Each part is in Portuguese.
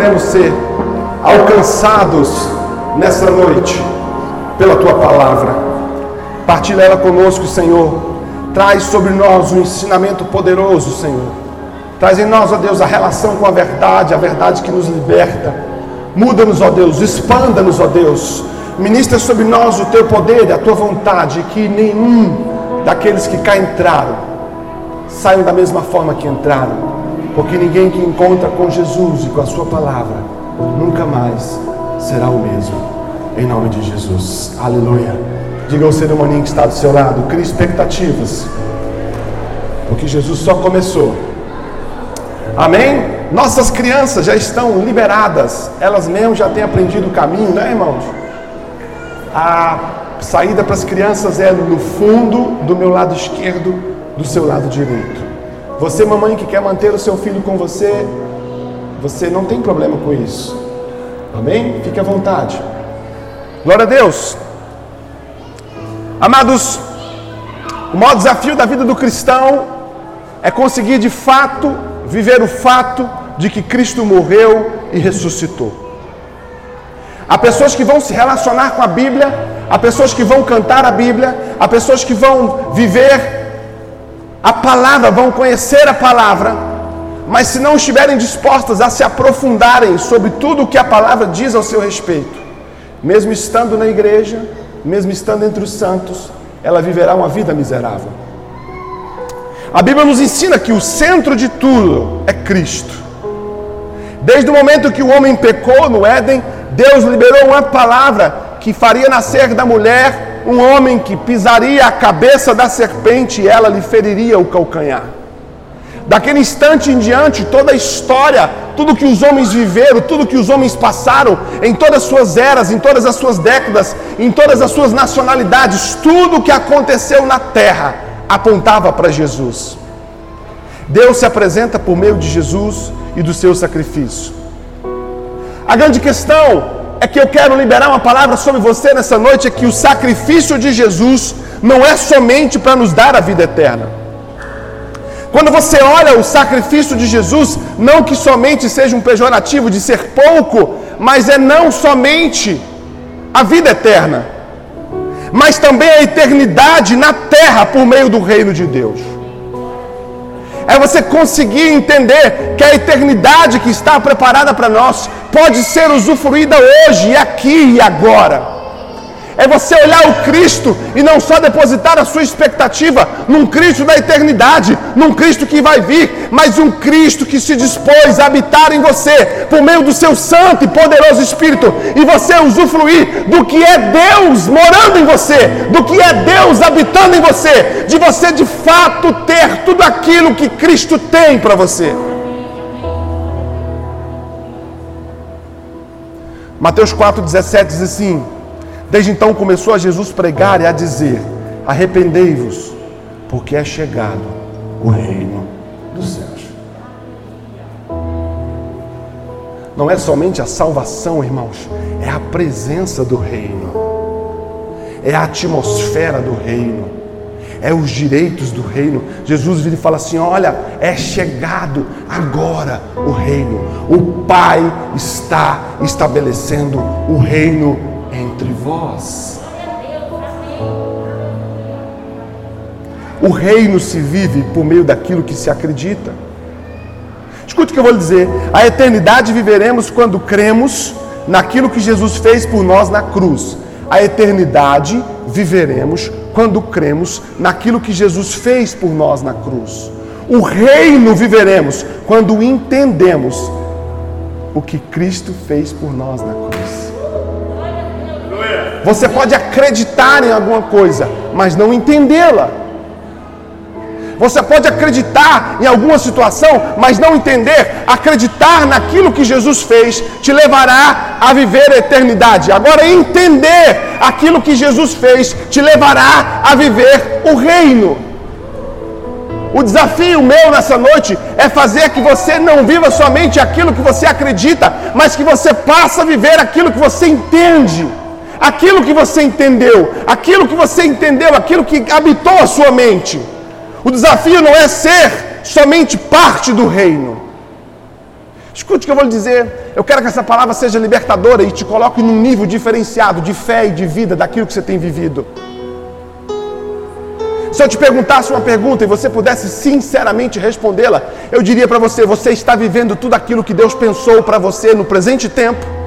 queremos ser alcançados nessa noite pela tua palavra. Partilha ela conosco, Senhor. Traz sobre nós um ensinamento poderoso, Senhor. Traz em nós, ó Deus, a relação com a verdade, a verdade que nos liberta. Muda-nos, ó Deus, expanda-nos, ó Deus. Ministra sobre nós o teu poder e a tua vontade, que nenhum daqueles que cá entraram saiam da mesma forma que entraram, porque ninguém que encontra com Jesus e com a sua palavra nunca mais será o mesmo. Em nome de Jesus. Aleluia. Diga ao ser humaninho que está do seu lado, crie expectativas. Porque Jesus só começou. Amém? Nossas crianças já estão liberadas. Elas mesmas já têm aprendido o caminho, né, irmãos? A saída para as crianças é no fundo do meu lado esquerdo, do seu lado direito. Você, mamãe, que quer manter o seu filho com você, você não tem problema com isso. Amém? Fique à vontade. Glória a Deus. Amados, o maior desafio da vida do cristão é conseguir de fato viver o fato de que Cristo morreu e ressuscitou. Há pessoas que vão se relacionar com a Bíblia, há pessoas que vão cantar a Bíblia, há pessoas que vão viver a palavra, vão conhecer a palavra, mas se não estiverem dispostas a se aprofundarem sobre tudo o que a palavra diz ao seu respeito, mesmo estando na igreja, mesmo estando entre os santos, ela viverá uma vida miserável. A Bíblia nos ensina que o centro de tudo é Cristo. Desde o momento que o homem pecou no Éden, Deus liberou uma palavra que faria nascer da mulher um homem que pisaria a cabeça da serpente e ela lhe feriria o calcanhar. Daquele instante em diante, toda a história, tudo que os homens viveram, tudo que os homens passaram, em todas as suas eras, em todas as suas décadas, em todas as suas nacionalidades, tudo que aconteceu na terra apontava para Jesus. Deus se apresenta por meio de Jesus e do seu sacrifício. A grande questão é que eu quero liberar uma palavra sobre você nessa noite: é que o sacrifício de Jesus não é somente para nos dar a vida eterna. Quando você olha o sacrifício de Jesus, não que somente seja um pejorativo de ser pouco, mas é não somente a vida eterna, mas também a eternidade na terra por meio do reino de Deus. É você conseguir entender que a eternidade que está preparada para nós pode ser usufruída hoje, aqui e agora é você olhar o Cristo e não só depositar a sua expectativa num Cristo da eternidade, num Cristo que vai vir, mas um Cristo que se dispôs a habitar em você por meio do seu santo e poderoso Espírito e você usufruir do que é Deus morando em você, do que é Deus habitando em você, de você de fato ter tudo aquilo que Cristo tem para você. Mateus 4,17 diz assim: Desde então começou a Jesus pregar e a dizer: Arrependei-vos, porque é chegado o reino dos céus. Não é somente a salvação, irmãos, é a presença do reino, é a atmosfera do reino, é os direitos do reino. Jesus vira e fala assim: Olha, é chegado agora o reino, o Pai está estabelecendo o reino entre vós. O reino se vive por meio daquilo que se acredita. Escute o que eu vou lhe dizer. A eternidade viveremos quando cremos naquilo que Jesus fez por nós na cruz. A eternidade viveremos quando cremos naquilo que Jesus fez por nós na cruz. O reino viveremos quando entendemos o que Cristo fez por nós na cruz. Você pode acreditar em alguma coisa, mas não entendê-la. Você pode acreditar em alguma situação, mas não entender. Acreditar naquilo que Jesus fez te levará a viver a eternidade. Agora, entender aquilo que Jesus fez te levará a viver o reino. O desafio meu nessa noite é fazer que você não viva somente aquilo que você acredita, mas que você passe a viver aquilo que você entende aquilo que você entendeu, aquilo que você entendeu, aquilo que habitou a sua mente. O desafio não é ser somente parte do reino. Escute o que eu vou lhe dizer. Eu quero que essa palavra seja libertadora e te coloque num nível diferenciado de fé e de vida daquilo que você tem vivido. Se eu te perguntasse uma pergunta e você pudesse sinceramente respondê-la, eu diria para você: você está vivendo tudo aquilo que Deus pensou para você no presente tempo?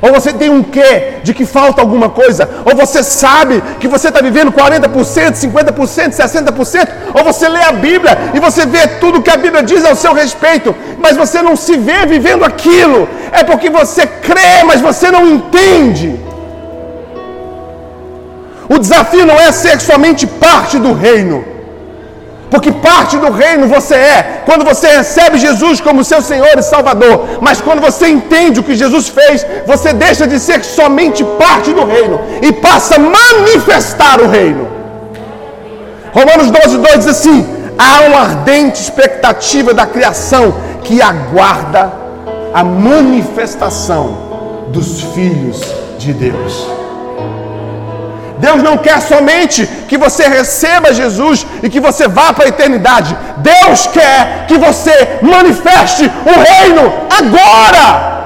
Ou você tem um quê de que falta alguma coisa? Ou você sabe que você está vivendo 40%, 50%, 60%? Ou você lê a Bíblia e você vê tudo que a Bíblia diz ao seu respeito, mas você não se vê vivendo aquilo? É porque você crê, mas você não entende. O desafio não é ser somente parte do reino. Porque parte do reino você é quando você recebe Jesus como seu Senhor e Salvador. Mas quando você entende o que Jesus fez, você deixa de ser somente parte do reino e passa a manifestar o reino. Romanos 12, 2 diz assim: há uma ardente expectativa da criação que aguarda a manifestação dos filhos de Deus. Deus não quer somente que você receba Jesus e que você vá para a eternidade. Deus quer que você manifeste o reino agora.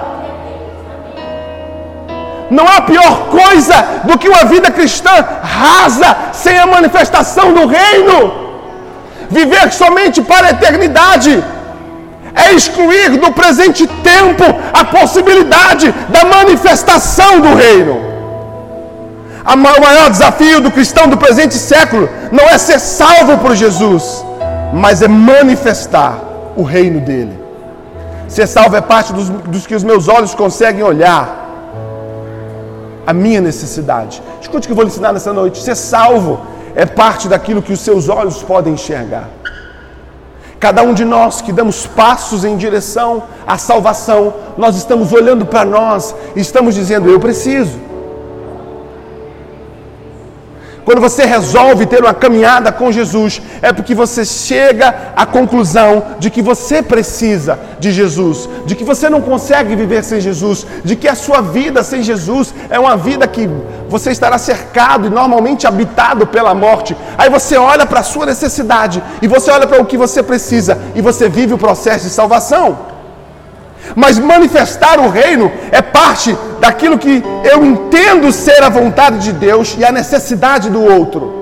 Não há pior coisa do que uma vida cristã rasa sem a manifestação do reino. Viver somente para a eternidade é excluir do presente tempo a possibilidade da manifestação do reino. O maior desafio do cristão do presente século não é ser salvo por Jesus, mas é manifestar o reino dele. Ser salvo é parte dos, dos que os meus olhos conseguem olhar. A minha necessidade. Escute o que eu vou lhe ensinar nessa noite. Ser salvo é parte daquilo que os seus olhos podem enxergar. Cada um de nós que damos passos em direção à salvação, nós estamos olhando para nós e estamos dizendo: Eu preciso. Quando você resolve ter uma caminhada com Jesus, é porque você chega à conclusão de que você precisa de Jesus, de que você não consegue viver sem Jesus, de que a sua vida sem Jesus é uma vida que você estará cercado e normalmente habitado pela morte. Aí você olha para a sua necessidade e você olha para o que você precisa e você vive o processo de salvação. Mas manifestar o reino é parte daquilo que eu entendo ser a vontade de Deus e a necessidade do outro.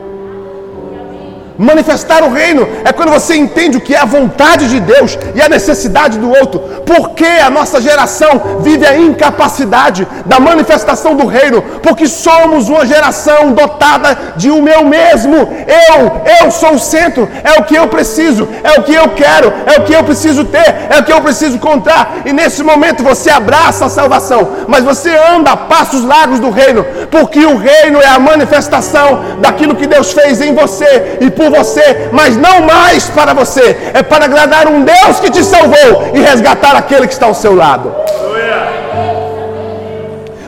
Manifestar o reino é quando você entende o que é a vontade de Deus e a necessidade do outro. Porque a nossa geração vive a incapacidade da manifestação do reino? Porque somos uma geração dotada de o meu mesmo. Eu, eu sou o centro, é o que eu preciso, é o que eu quero, é o que eu preciso ter, é o que eu preciso contar. E nesse momento você abraça a salvação, mas você anda a passos largos do reino, porque o reino é a manifestação daquilo que Deus fez em você e por você, mas não mais para você. É para agradar um Deus que te salvou e resgatar aquele que está ao seu lado.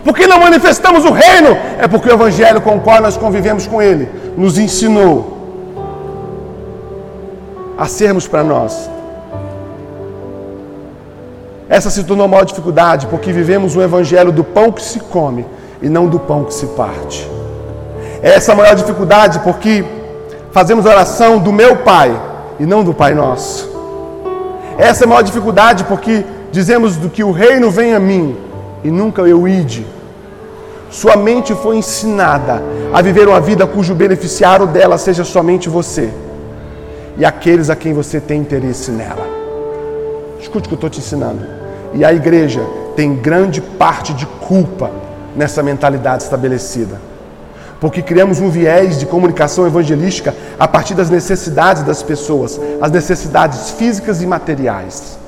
Porque não manifestamos o reino? É porque o evangelho com o qual nós convivemos com ele nos ensinou a sermos para nós. Essa se tornou a maior dificuldade porque vivemos o evangelho do pão que se come e não do pão que se parte. Essa é a maior dificuldade porque fazemos oração do meu Pai e não do Pai nosso. Essa é a maior dificuldade porque dizemos do que o reino vem a mim e nunca eu ide. Sua mente foi ensinada a viver uma vida cujo beneficiário dela seja somente você e aqueles a quem você tem interesse nela. Escute o que eu estou te ensinando. E a igreja tem grande parte de culpa nessa mentalidade estabelecida porque criamos um viés de comunicação evangelística a partir das necessidades das pessoas, as necessidades físicas e materiais.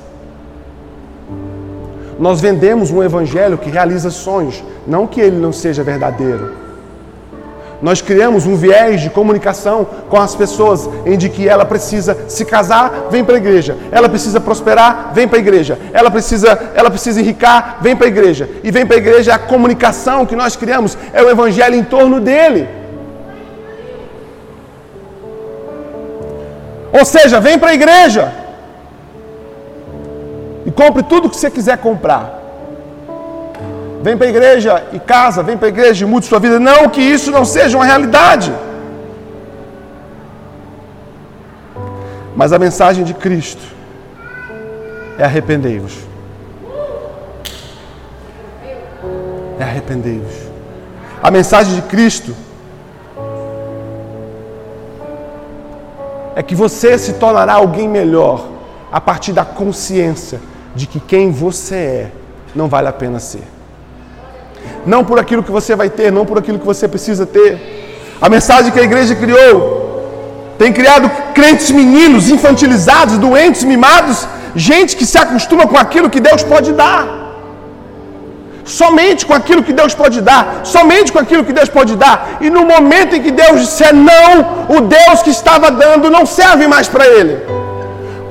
Nós vendemos um evangelho que realiza sonhos, não que ele não seja verdadeiro. Nós criamos um viés de comunicação com as pessoas em de que ela precisa se casar, vem para a igreja. Ela precisa prosperar, vem para a igreja. Ela precisa, ela precisa enricar, vem para a igreja. E vem para a igreja a comunicação que nós criamos é o evangelho em torno dele. Ou seja, vem para a igreja e compre tudo que você quiser comprar. Vem para a igreja e casa, vem para a igreja e mude sua vida. Não que isso não seja uma realidade. Mas a mensagem de Cristo é arrependei-vos. é arrepender-vos. A mensagem de Cristo é que você se tornará alguém melhor a partir da consciência de que quem você é não vale a pena ser. Não por aquilo que você vai ter, não por aquilo que você precisa ter. A mensagem que a igreja criou tem criado crentes meninos, infantilizados, doentes, mimados, gente que se acostuma com aquilo que Deus pode dar. Somente com aquilo que Deus pode dar, somente com aquilo que Deus pode dar. E no momento em que Deus disser não, o Deus que estava dando não serve mais para ele.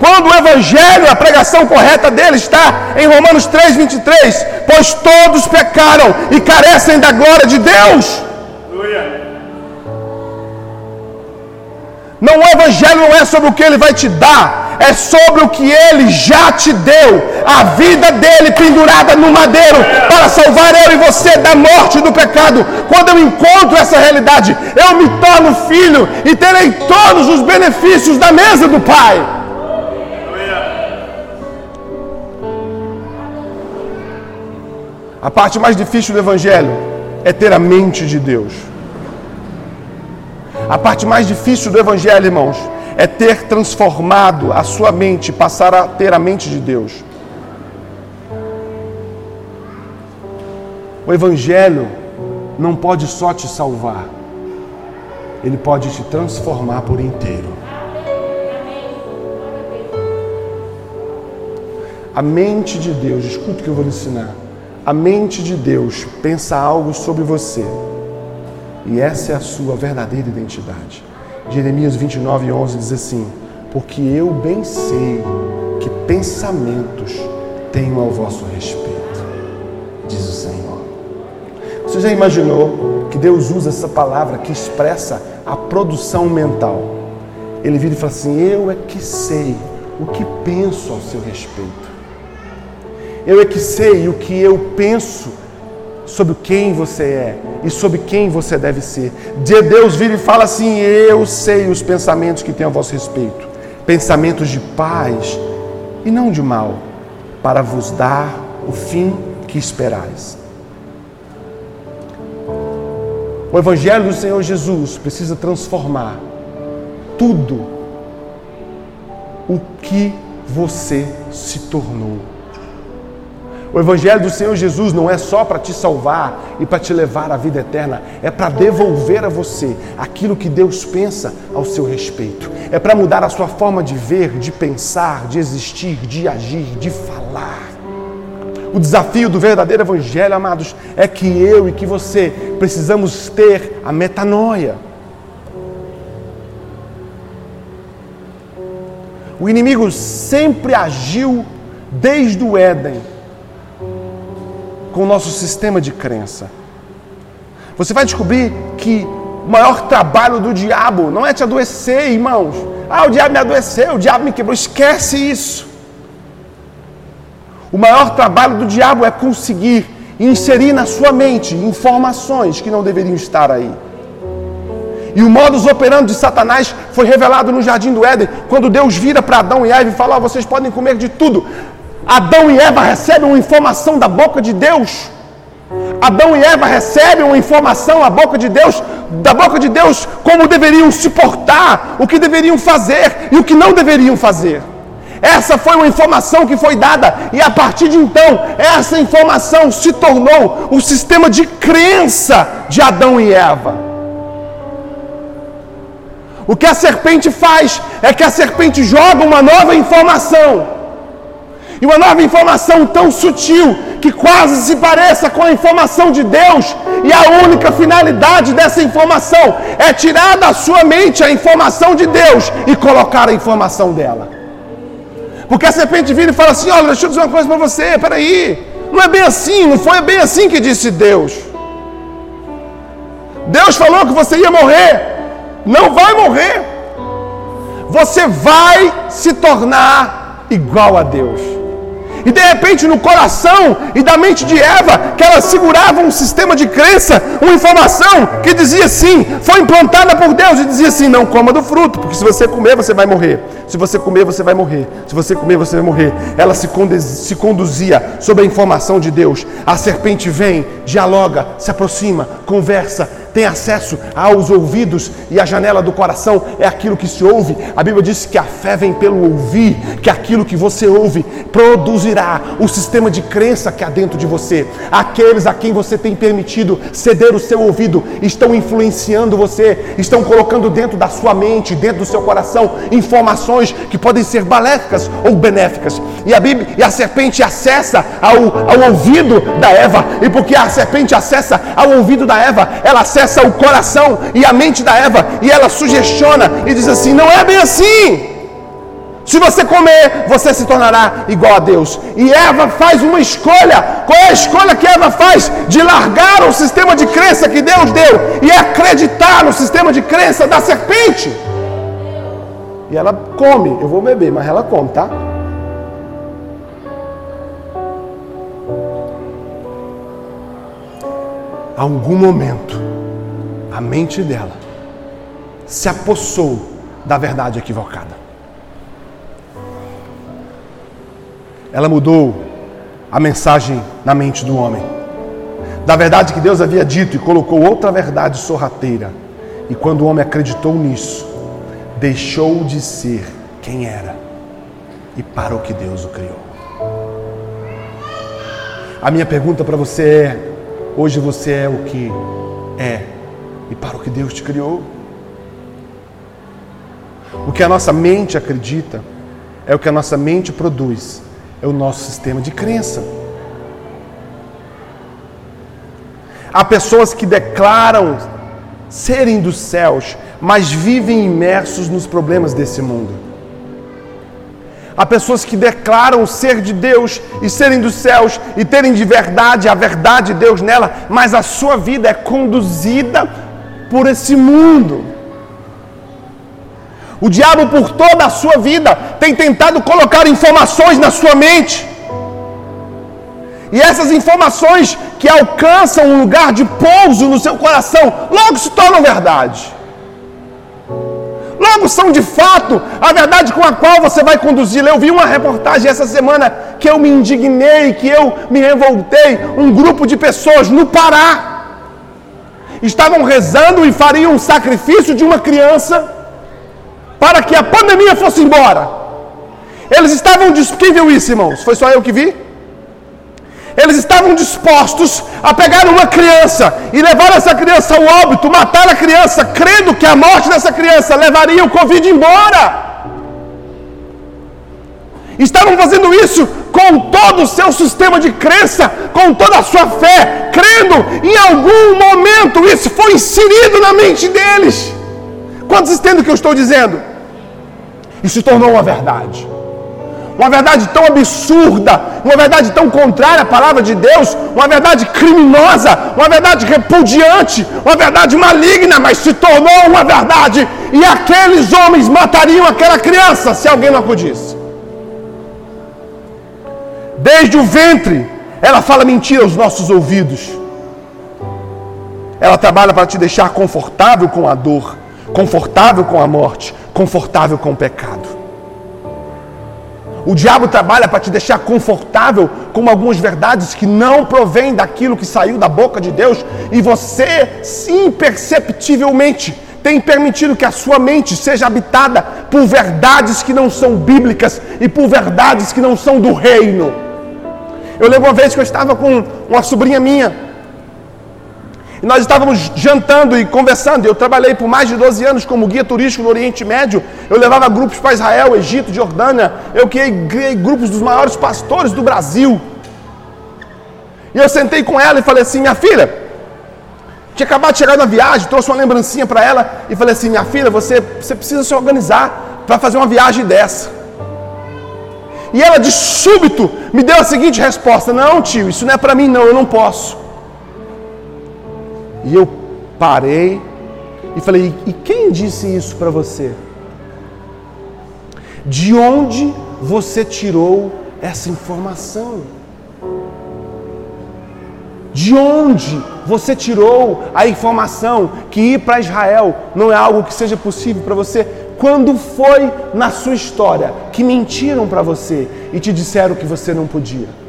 Quando o Evangelho, a pregação correta dele está em Romanos 3, 23, pois todos pecaram e carecem da glória de Deus. Não, o Evangelho não é sobre o que ele vai te dar, é sobre o que ele já te deu. A vida dele pendurada no madeiro para salvar eu e você da morte e do pecado. Quando eu encontro essa realidade, eu me torno filho e terei todos os benefícios da mesa do Pai. A parte mais difícil do Evangelho é ter a mente de Deus. A parte mais difícil do Evangelho, irmãos, é ter transformado a sua mente, passar a ter a mente de Deus. O Evangelho não pode só te salvar, ele pode te transformar por inteiro. A mente de Deus, escuta o que eu vou lhe ensinar. A mente de Deus pensa algo sobre você. E essa é a sua verdadeira identidade. Jeremias 29, 11 diz assim: Porque eu bem sei que pensamentos tenho ao vosso respeito, diz o Senhor. Você já imaginou que Deus usa essa palavra que expressa a produção mental? Ele vira e fala assim: Eu é que sei o que penso ao seu respeito. Eu é que sei o que eu penso sobre quem você é e sobre quem você deve ser. De Deus vira e fala assim: Eu sei os pensamentos que tenho a vosso respeito, pensamentos de paz e não de mal, para vos dar o fim que esperais. O Evangelho do Senhor Jesus precisa transformar tudo o que você se tornou. O Evangelho do Senhor Jesus não é só para te salvar e para te levar à vida eterna, é para devolver a você aquilo que Deus pensa ao seu respeito. É para mudar a sua forma de ver, de pensar, de existir, de agir, de falar. O desafio do verdadeiro Evangelho, amados, é que eu e que você precisamos ter a metanoia. O inimigo sempre agiu desde o Éden com o nosso sistema de crença. Você vai descobrir que o maior trabalho do diabo não é te adoecer, irmãos. Ah, o diabo me adoeceu, o diabo me quebrou. Esquece isso. O maior trabalho do diabo é conseguir inserir na sua mente informações que não deveriam estar aí. E o modus operandi de Satanás foi revelado no jardim do Éden, quando Deus vira para Adão e Eva e fala: oh, vocês podem comer de tudo, Adão e Eva recebem uma informação da boca de Deus. Adão e Eva recebem uma informação da boca de Deus, da boca de Deus, como deveriam se portar, o que deveriam fazer e o que não deveriam fazer. Essa foi uma informação que foi dada, e a partir de então, essa informação se tornou o sistema de crença de Adão e Eva. O que a serpente faz é que a serpente joga uma nova informação e uma nova informação tão sutil que quase se pareça com a informação de Deus, e a única finalidade dessa informação é tirar da sua mente a informação de Deus e colocar a informação dela. Porque a serpente vira e fala assim: Olha, deixa eu dizer uma coisa para você, peraí, não é bem assim, não foi bem assim que disse Deus. Deus falou que você ia morrer, não vai morrer. Você vai se tornar igual a Deus. E de repente, no coração e da mente de Eva, que ela segurava um sistema de crença, uma informação que dizia assim, foi implantada por Deus e dizia assim: não coma do fruto, porque se você comer, você vai morrer. Se você comer, você vai morrer. Se você comer, você vai morrer. Ela se, se conduzia sobre a informação de Deus. A serpente vem, dialoga, se aproxima, conversa, tem acesso aos ouvidos e a janela do coração é aquilo que se ouve. A Bíblia diz que a fé vem pelo ouvir, que aquilo que você ouve produzirá o sistema de crença que há dentro de você. Aqueles a quem você tem permitido ceder o seu ouvido estão influenciando você, estão colocando dentro da sua mente, dentro do seu coração, informações que podem ser maléficas ou benéficas. E a Bíblia e a serpente acessa ao, ao ouvido da Eva, e porque a serpente acessa ao ouvido da Eva, ela acessa acessa o coração e a mente da Eva e ela sugestiona e diz assim: não é bem assim. Se você comer, você se tornará igual a Deus. E Eva faz uma escolha. Qual é a escolha que Eva faz? De largar o sistema de crença que Deus deu e acreditar no sistema de crença da serpente. E ela come. Eu vou beber, mas ela come, tá? algum momento a mente dela se apossou da verdade equivocada. Ela mudou a mensagem na mente do homem. Da verdade que Deus havia dito e colocou outra verdade sorrateira. E quando o homem acreditou nisso, deixou de ser quem era e para o que Deus o criou. A minha pergunta para você é: hoje você é o que é e para o que Deus te criou. O que a nossa mente acredita é o que a nossa mente produz, é o nosso sistema de crença. Há pessoas que declaram serem dos céus, mas vivem imersos nos problemas desse mundo. Há pessoas que declaram ser de Deus e serem dos céus e terem de verdade a verdade de Deus nela, mas a sua vida é conduzida por esse mundo. O diabo, por toda a sua vida, tem tentado colocar informações na sua mente. E essas informações que alcançam um lugar de pouso no seu coração, logo se tornam verdade. Logo são de fato a verdade com a qual você vai conduzi-la. Eu vi uma reportagem essa semana que eu me indignei, que eu me revoltei. Um grupo de pessoas no Pará estavam rezando e fariam um sacrifício de uma criança para que a pandemia fosse embora. Eles estavam Quem viu isso, irmãos? Foi só eu que vi? Eles estavam dispostos a pegar uma criança e levar essa criança ao óbito, matar a criança, crendo que a morte dessa criança levaria o Covid embora. Estavam fazendo isso com todo o seu sistema de crença, com toda a sua fé, crendo em algum momento isso foi inserido na mente deles. Quantos entendem o que eu estou dizendo? Se tornou uma verdade. Uma verdade tão absurda, uma verdade tão contrária à palavra de Deus, uma verdade criminosa, uma verdade repudiante, uma verdade maligna, mas se tornou uma verdade. E aqueles homens matariam aquela criança se alguém não acudisse. Desde o ventre, ela fala mentira aos nossos ouvidos. Ela trabalha para te deixar confortável com a dor, confortável com a morte, confortável com o pecado. O diabo trabalha para te deixar confortável com algumas verdades que não provêm daquilo que saiu da boca de Deus e você, imperceptivelmente, tem permitido que a sua mente seja habitada por verdades que não são bíblicas e por verdades que não são do reino. Eu lembro uma vez que eu estava com uma sobrinha minha. E nós estávamos jantando e conversando. Eu trabalhei por mais de 12 anos como guia turístico no Oriente Médio. Eu levava grupos para Israel, Egito, Jordânia. Eu criei grupos dos maiores pastores do Brasil. E eu sentei com ela e falei assim: minha filha, tinha acabado de chegar na viagem, trouxe uma lembrancinha para ela e falei assim: minha filha, você, você precisa se organizar para fazer uma viagem dessa. E ela de súbito me deu a seguinte resposta: Não, tio, isso não é para mim, não, eu não posso. E eu parei e falei: E quem disse isso para você? De onde você tirou essa informação? De onde você tirou a informação que ir para Israel não é algo que seja possível para você? Quando foi na sua história que mentiram para você e te disseram que você não podia?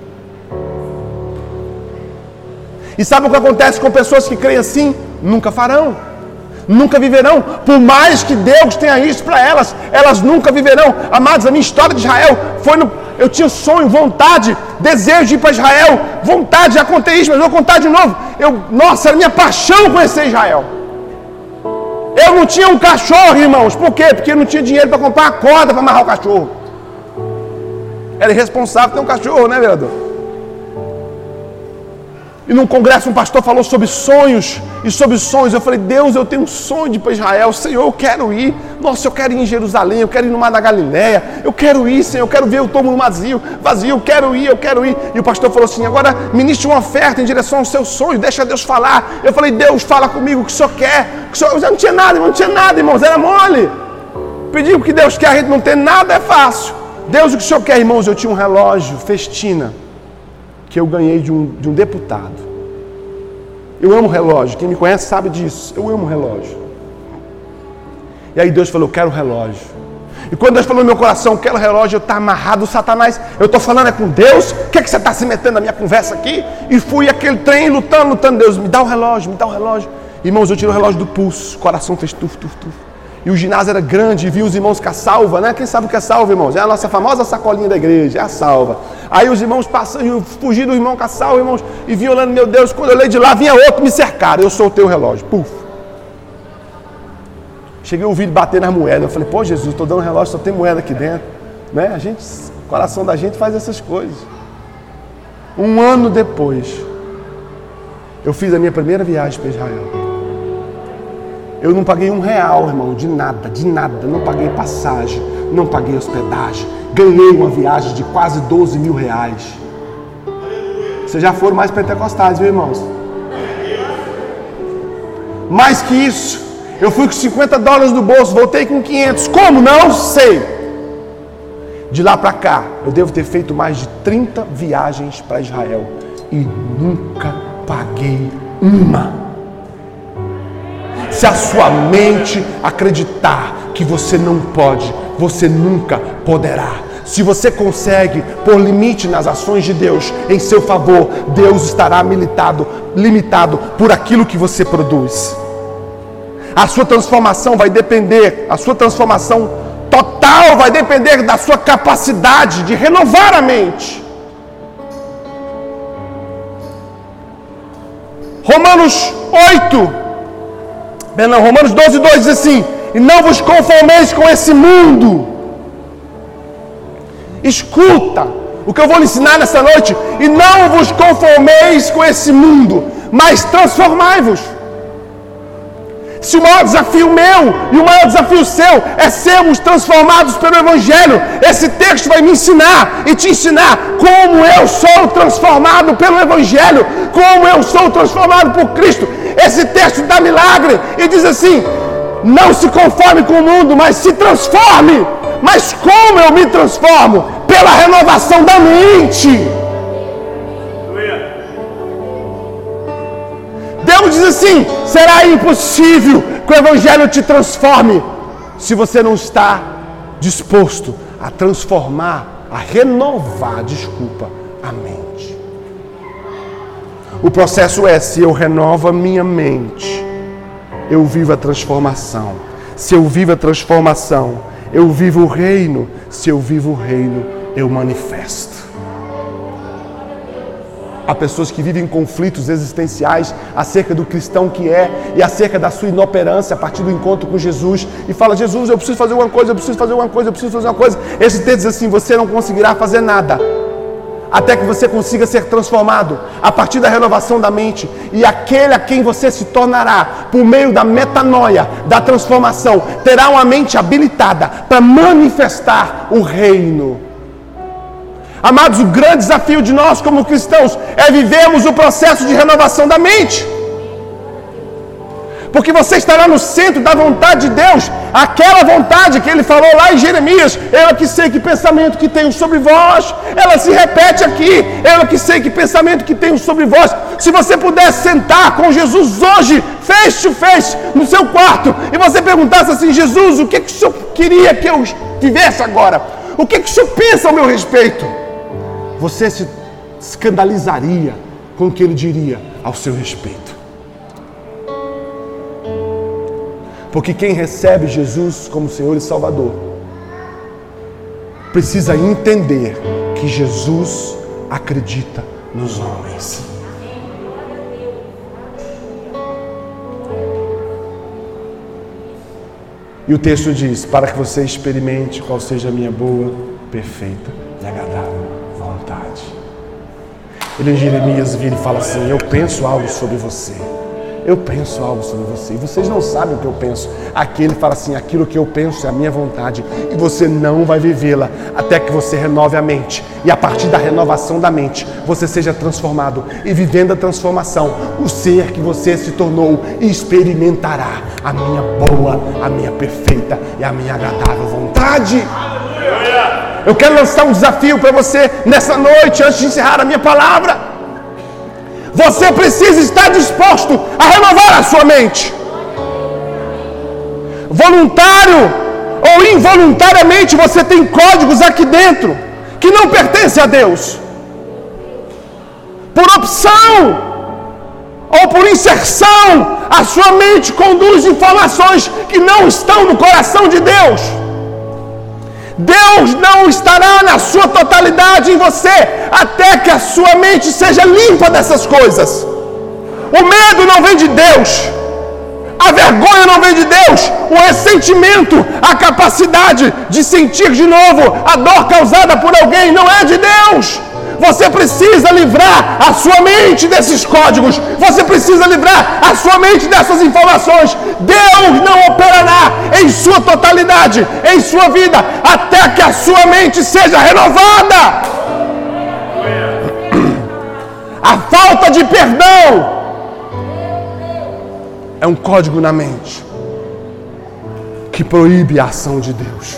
E sabe o que acontece com pessoas que creem assim? Nunca farão. Nunca viverão. Por mais que Deus tenha isso para elas, elas nunca viverão. Amados, a minha história de Israel foi no. Eu tinha sonho, vontade, desejo de ir para Israel, vontade, já contei isso, mas vou contar de novo. Eu, nossa, era minha paixão conhecer Israel. Eu não tinha um cachorro, irmãos. Por quê? Porque eu não tinha dinheiro para comprar uma corda para amarrar o cachorro. Era irresponsável ter um cachorro, né, vereador? E num congresso um pastor falou sobre sonhos e sobre sonhos. Eu falei, Deus, eu tenho um sonho de ir para Israel. Senhor, eu quero ir. Nossa, eu quero ir em Jerusalém, eu quero ir no Mar da Galileia. Eu quero ir, Senhor, eu quero ver o túmulo vazio, vazio, eu quero ir, eu quero ir. E o pastor falou assim: agora ministre uma oferta em direção ao seu sonho, deixa Deus falar. Eu falei, Deus, fala comigo o que o Senhor quer. O senhor... Eu não tinha nada, irmão, não tinha nada, irmãos, era mole. Pedir o que Deus quer, a gente não tem nada, é fácil. Deus, o que o Senhor quer, irmãos? Eu tinha um relógio, festina que eu ganhei de um, de um deputado. Eu amo relógio, quem me conhece sabe disso. Eu amo relógio. E aí Deus falou: Eu quero relógio. E quando Deus falou no meu coração, quero relógio, eu estou tá amarrado, Satanás. Eu estou falando é com Deus. O que, é que você está se metendo na minha conversa aqui? E fui aquele trem lutando, lutando. Deus, me dá o relógio, me dá o relógio. Irmãos, eu tiro o relógio do pulso. O coração fez tuf, tuf, tuf. E o ginásio era grande, e vi os irmãos com a salva, né? Quem sabe o que é salva, irmãos? É a nossa famosa sacolinha da igreja, é a salva. Aí os irmãos passando, fugi do irmão com a salva, irmãos, e vi olhando, meu Deus, quando eu olhei de lá, vinha outro me cercar. Eu soltei o relógio, puf. Cheguei a ouvir bater nas moedas. Eu falei, pô, Jesus, estou dando relógio, só tem moeda aqui dentro. Né? A gente, o coração da gente faz essas coisas. Um ano depois, eu fiz a minha primeira viagem para Israel. Eu não paguei um real, irmão, de nada, de nada. Não paguei passagem, não paguei hospedagem. Ganhei uma viagem de quase 12 mil reais. Vocês já foram mais pentecostais, viu, irmãos? Mais que isso, eu fui com 50 dólares no bolso, voltei com 500. Como? Não sei. De lá para cá, eu devo ter feito mais de 30 viagens para Israel e nunca paguei uma se a sua mente acreditar que você não pode, você nunca poderá. Se você consegue pôr limite nas ações de Deus em seu favor, Deus estará limitado, limitado por aquilo que você produz. A sua transformação vai depender, a sua transformação total vai depender da sua capacidade de renovar a mente. Romanos 8, Perdão, Romanos 12, 2 diz assim: E não vos conformeis com esse mundo. Escuta o que eu vou lhe ensinar nessa noite. E não vos conformeis com esse mundo, mas transformai-vos. Se o maior desafio meu e o maior desafio seu é sermos transformados pelo Evangelho, esse texto vai me ensinar e te ensinar como eu sou transformado pelo Evangelho, como eu sou transformado por Cristo. Esse texto dá milagre e diz assim: não se conforme com o mundo, mas se transforme. Mas como eu me transformo? Pela renovação da mente. Deus diz assim: será impossível que o Evangelho te transforme se você não está disposto a transformar, a renovar, desculpa, a mente. O processo é: se eu renovo a minha mente, eu vivo a transformação. Se eu vivo a transformação, eu vivo o reino. Se eu vivo o reino, eu manifesto. Há pessoas que vivem conflitos existenciais acerca do cristão que é e acerca da sua inoperância a partir do encontro com Jesus e fala: Jesus, eu preciso fazer uma coisa, eu preciso fazer uma coisa, eu preciso fazer uma coisa. Esse texto diz assim: você não conseguirá fazer nada até que você consiga ser transformado a partir da renovação da mente e aquele a quem você se tornará por meio da metanoia, da transformação, terá uma mente habilitada para manifestar o reino. Amados, o grande desafio de nós como cristãos é vivermos o processo de renovação da mente. Porque você estará no centro da vontade de Deus, aquela vontade que ele falou lá em Jeremias. Eu que sei que pensamento que tenho sobre vós, ela se repete aqui. Eu que sei que pensamento que tenho sobre vós. Se você pudesse sentar com Jesus hoje, face to face, no seu quarto, e você perguntasse assim: Jesus, o que, que o senhor queria que eu vivesse agora? O que, que o senhor pensa ao meu respeito? Você se escandalizaria com o que ele diria ao seu respeito. Porque quem recebe Jesus como Senhor e Salvador precisa entender que Jesus acredita nos homens. E o texto diz: Para que você experimente qual seja a minha boa, perfeita e agradável vontade. Ele em Jeremias vira e fala assim: Eu penso algo sobre você eu penso algo sobre você. E vocês não sabem o que eu penso. Aqui ele fala assim: aquilo que eu penso é a minha vontade. E você não vai vivê-la até que você renove a mente. E a partir da renovação da mente, você seja transformado. E vivendo a transformação, o ser que você se tornou experimentará a minha boa, a minha perfeita e a minha agradável vontade. Eu quero lançar um desafio para você nessa noite, antes de encerrar a minha palavra. Você precisa estar disposto a renovar a sua mente. Voluntário ou involuntariamente você tem códigos aqui dentro que não pertencem a Deus. Por opção ou por inserção, a sua mente conduz informações que não estão no coração de Deus. Deus não estará na sua totalidade em você até que a sua mente seja limpa dessas coisas. O medo não vem de Deus. A vergonha não vem de Deus. O ressentimento, a capacidade de sentir de novo a dor causada por alguém não é de Deus. Você precisa livrar a sua mente desses códigos. Você precisa livrar a sua mente dessas informações. Deus não operará em sua totalidade, em sua vida, até que a sua mente seja renovada. A falta de perdão é um código na mente que proíbe a ação de Deus.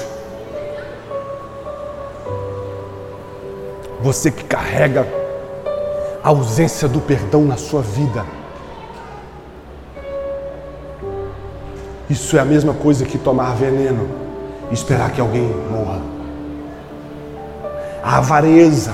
Você que carrega a ausência do perdão na sua vida. Isso é a mesma coisa que tomar veneno e esperar que alguém morra. A avareza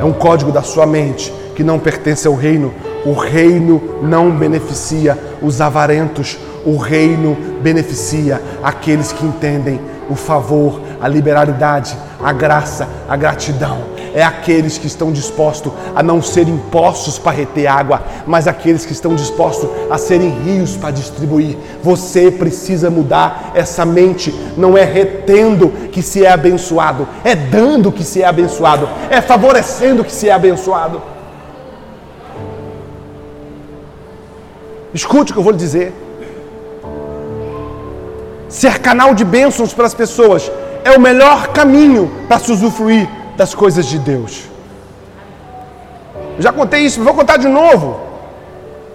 é um código da sua mente que não pertence ao reino. O reino não beneficia os avarentos, o reino beneficia aqueles que entendem o favor, a liberalidade, a graça, a gratidão é aqueles que estão dispostos a não serem poços para reter água, mas aqueles que estão dispostos a serem rios para distribuir. Você precisa mudar essa mente. Não é retendo que se é abençoado, é dando que se é abençoado, é favorecendo que se é abençoado. Escute o que eu vou lhe dizer. Ser canal de bênçãos para as pessoas é o melhor caminho para se usufruir das coisas de Deus. já contei isso, vou contar de novo.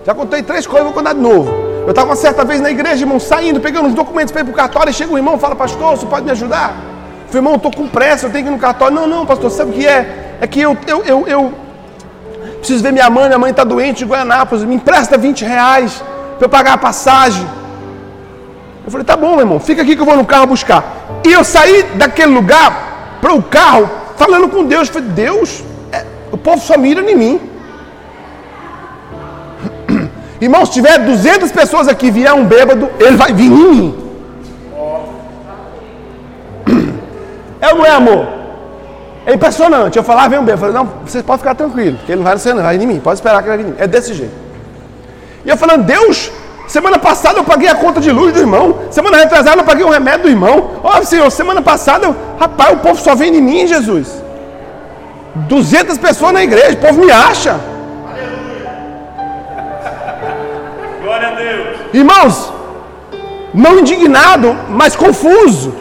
Já contei três coisas, vou contar de novo. Eu estava uma certa vez na igreja, irmão, saindo, pegando os documentos para ir para o cartório, chega um irmão fala, pastor, você pode me ajudar? Eu falei, irmão, estou com pressa, eu tenho que ir no cartório. Não, não, pastor, sabe o que é? É que eu, eu, eu, eu preciso ver minha mãe, minha mãe está doente em Goianápolis, me empresta 20 reais para eu pagar a passagem. Eu falei, tá bom, meu irmão, fica aqui que eu vou no carro buscar. E eu saí daquele lugar para o carro falando com Deus. Eu falei, Deus, é, o povo só mira em mim. Irmão, se tiver 200 pessoas aqui vier um bêbado, ele vai vir em mim. É ou não é amor? É impressionante. Eu falava, vem um bêbado. Eu falei, não, vocês podem ficar tranquilo, que ele não vai ser, não, vai em mim. Pode esperar que ele vai em mim. É desse jeito. E eu falando, Deus, Semana passada eu paguei a conta de luz do irmão. Semana retrasada eu paguei o remédio do irmão. Ó oh, Senhor, semana passada, eu, rapaz, o povo só vem em mim, Jesus. 200 pessoas na igreja, o povo me acha. Glória a Deus. Irmãos, não indignado, mas confuso.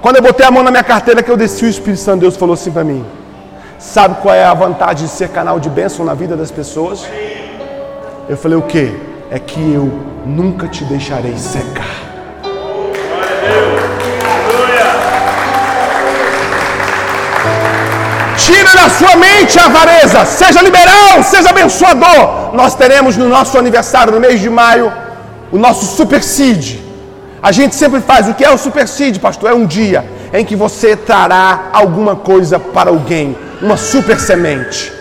Quando eu botei a mão na minha carteira que eu desci, o Espírito Santo de Deus falou assim para mim: Sabe qual é a vantagem de ser canal de bênção na vida das pessoas? Eu falei: O quê? É que eu nunca te deixarei secar. Tira da sua mente a avareza, seja liberal, seja abençoador. Nós teremos no nosso aniversário, no mês de maio, o nosso super seed. A gente sempre faz o que é o super seed, pastor? É um dia em que você trará alguma coisa para alguém, uma super semente.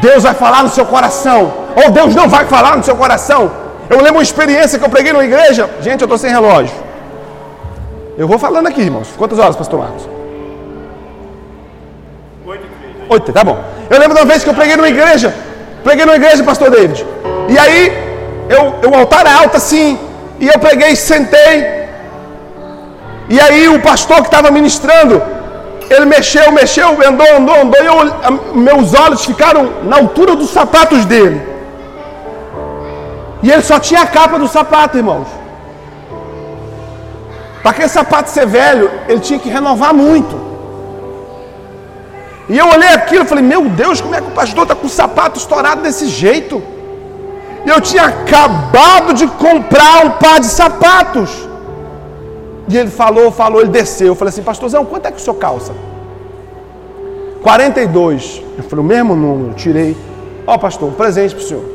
Deus vai falar no seu coração, ou Deus não vai falar no seu coração. Eu lembro uma experiência que eu preguei numa igreja. Gente, eu estou sem relógio. Eu vou falando aqui, irmãos. Quantas horas, pastor Marcos? Oito, tá bom. Eu lembro de uma vez que eu preguei numa igreja. Preguei numa igreja, pastor David. E aí, eu, eu, o altar é alto assim. E eu preguei, sentei. E aí o pastor que estava ministrando, ele mexeu, mexeu, andou, andou, andou. E eu, meus olhos ficaram na altura dos sapatos dele. E ele só tinha a capa do sapato, irmãos. Para aquele sapato ser velho, ele tinha que renovar muito. E eu olhei aquilo e falei, meu Deus, como é que o pastor está com o sapato estourado desse jeito? E eu tinha acabado de comprar um par de sapatos. E ele falou, falou, ele desceu. Eu falei assim, pastorzão, quanto é que o senhor calça? 42. Eu falei, o mesmo número, tirei. Ó, oh, pastor, um presente para o senhor.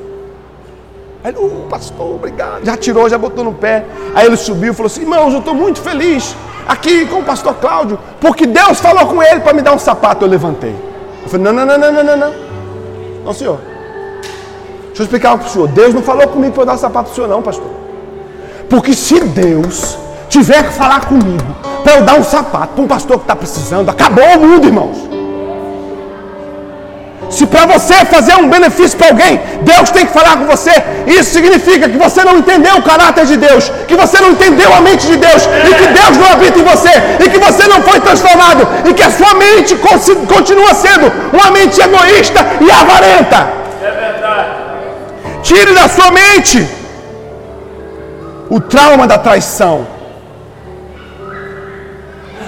Aí ele, oh, pastor, obrigado. Já tirou, já botou no pé. Aí ele subiu e falou assim, irmãos, eu estou muito feliz aqui com o pastor Cláudio, porque Deus falou com ele para me dar um sapato. Eu levantei. Eu falei, não, não, não, não, não, não, não. Não, senhor. Deixa eu explicar para o senhor. Deus não falou comigo para eu dar um sapato para o senhor, não, pastor. Porque se Deus tiver que falar comigo para eu dar um sapato para um pastor que está precisando, acabou o mundo, irmãos. Se para você fazer um benefício para alguém, Deus tem que falar com você, isso significa que você não entendeu o caráter de Deus, que você não entendeu a mente de Deus, e que Deus não habita em você, e que você não foi transformado, e que a sua mente continua sendo uma mente egoísta e avarenta. É verdade. Tire da sua mente o trauma da traição.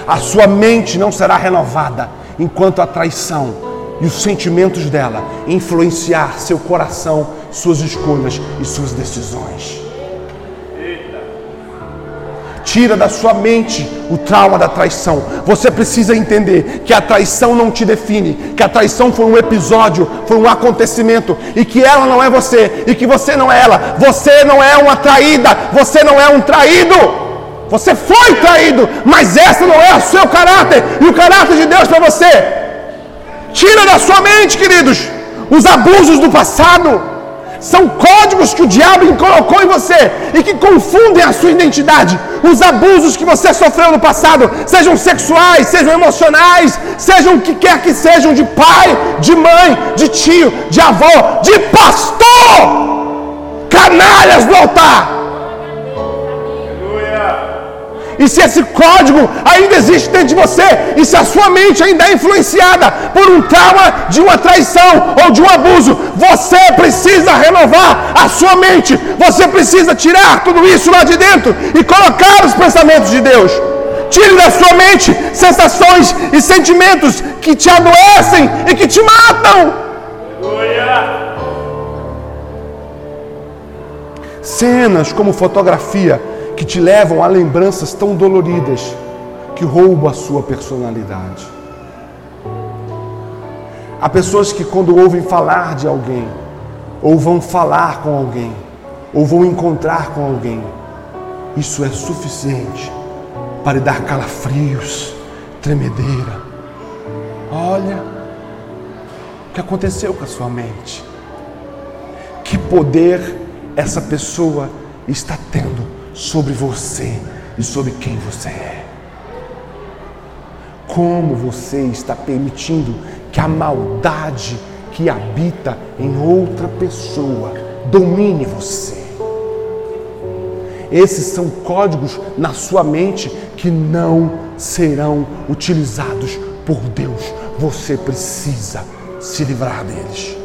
A sua mente não será renovada enquanto a traição e os sentimentos dela influenciar seu coração, suas escolhas e suas decisões. Tira da sua mente o trauma da traição. Você precisa entender que a traição não te define, que a traição foi um episódio, foi um acontecimento e que ela não é você e que você não é ela. Você não é uma traída, você não é um traído. Você foi traído, mas essa não é o seu caráter e o caráter de Deus para você. Tira da sua mente, queridos, os abusos do passado. São códigos que o diabo colocou em você e que confundem a sua identidade. Os abusos que você sofreu no passado, sejam sexuais, sejam emocionais, sejam o que quer que sejam, de pai, de mãe, de tio, de avó, de pastor, canalhas do altar e se esse código ainda existe dentro de você, e se a sua mente ainda é influenciada por um trauma de uma traição ou de um abuso, você precisa renovar a sua mente, você precisa tirar tudo isso lá de dentro e colocar os pensamentos de Deus. Tire da sua mente sensações e sentimentos que te adoecem e que te matam. Cenas como fotografia que te levam a lembranças tão doloridas que roubam a sua personalidade. Há pessoas que, quando ouvem falar de alguém, ou vão falar com alguém, ou vão encontrar com alguém, isso é suficiente para dar calafrios, tremedeira. Olha o que aconteceu com a sua mente. Que poder essa pessoa está tendo sobre você e sobre quem você é. Como você está permitindo que a maldade que habita em outra pessoa domine você. Esses são códigos na sua mente que não serão utilizados por Deus. Você precisa se livrar deles.